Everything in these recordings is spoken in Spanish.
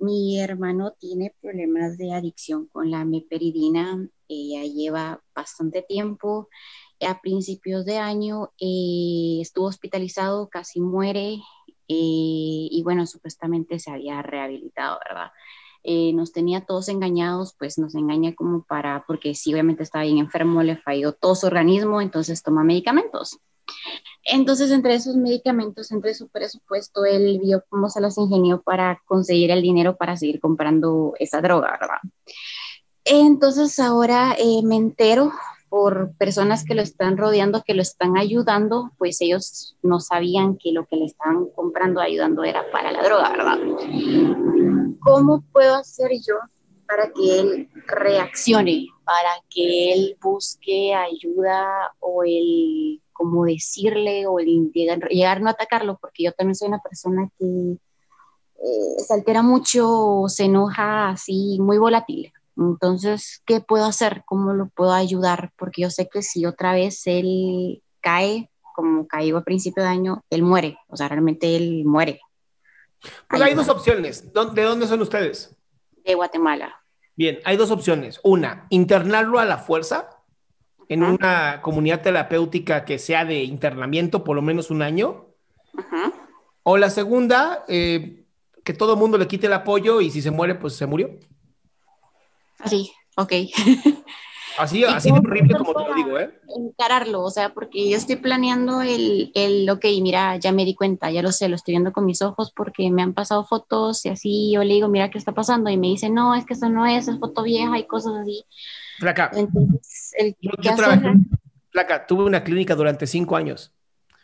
Mi hermano tiene problemas de adicción con la meperidina. Ella lleva bastante tiempo. A principios de año eh, estuvo hospitalizado, casi muere. eh, y bueno, supuestamente se había rehabilitado, ¿verdad? Eh, nos tenía todos engañados, pues nos engaña como para, porque sí, obviamente estaba bien enfermo, le falló todo su organismo, entonces toma medicamentos. Entonces, entre esos medicamentos, entre su presupuesto, él vio cómo se los ingenió para conseguir el dinero para seguir comprando esa droga, ¿verdad? Entonces, ahora eh, me entero por personas que lo están rodeando, que lo están ayudando, pues ellos no sabían que lo que le estaban comprando, ayudando era para la droga, ¿verdad? ¿Cómo puedo hacer yo para que él reaccione, para que él busque ayuda o el como decirle o el llegar, llegar no a atacarlo, porque yo también soy una persona que eh, se altera mucho, se enoja así, muy volátil. Entonces, ¿qué puedo hacer? ¿Cómo lo puedo ayudar? Porque yo sé que si otra vez él cae, como cayó a principio de año, él muere. O sea, realmente él muere. Pues hay dos opciones. ¿Dó- ¿De dónde son ustedes? De Guatemala. Bien, hay dos opciones. Una, internarlo a la fuerza en Ajá. una comunidad terapéutica que sea de internamiento por lo menos un año. Ajá. O la segunda, eh, que todo el mundo le quite el apoyo y si se muere, pues se murió. Así, ok. Así, ¿Y así de horrible como te lo digo, ¿eh? encararlo, o sea, porque yo estoy planeando el, el, ok, mira, ya me di cuenta, ya lo sé, lo estoy viendo con mis ojos porque me han pasado fotos y así yo le digo, mira, ¿qué está pasando? Y me dice, no, es que eso no es, es foto vieja y cosas así. Flaca, Entonces, el yo, flaca, tuve una clínica durante cinco años.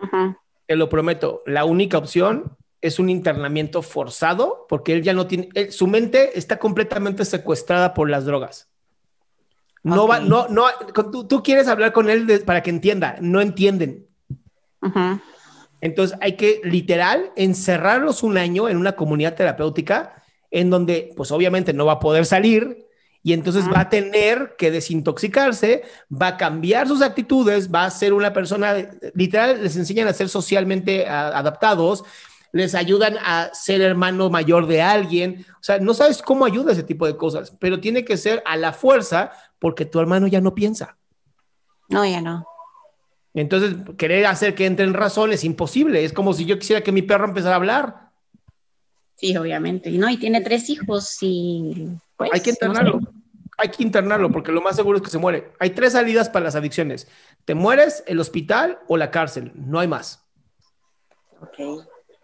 Ajá, Te lo prometo, la única opción es un internamiento forzado porque él ya no tiene, él- su mente está completamente secuestrada por las drogas. No va, no, no, tú, tú quieres hablar con él de- para que entienda, no entienden. ajá, Entonces hay que literal encerrarlos un año en una comunidad terapéutica en donde pues obviamente no va a poder salir y entonces Ah. va a tener que desintoxicarse, va a cambiar sus actitudes, va a ser una persona, literal les enseñan a ser socialmente a- adaptados, les ayudan a ser hermano mayor de alguien, o sea, no sabes cómo ayuda ese tipo de cosas, pero tiene que ser a la fuerza porque tu hermano ya no piensa. no, ya no. Entonces, querer hacer que entre en razón es imposible. Es como si yo quisiera que mi perro empezara a hablar. Sí, obviamente. Y no, y tiene tres hijos y pues... Hay que no sé. internarlo. Hay que internarlo porque lo más seguro es que se muere. Hay tres salidas para las adicciones. Te mueres, el hospital o la cárcel. No hay más. Ok,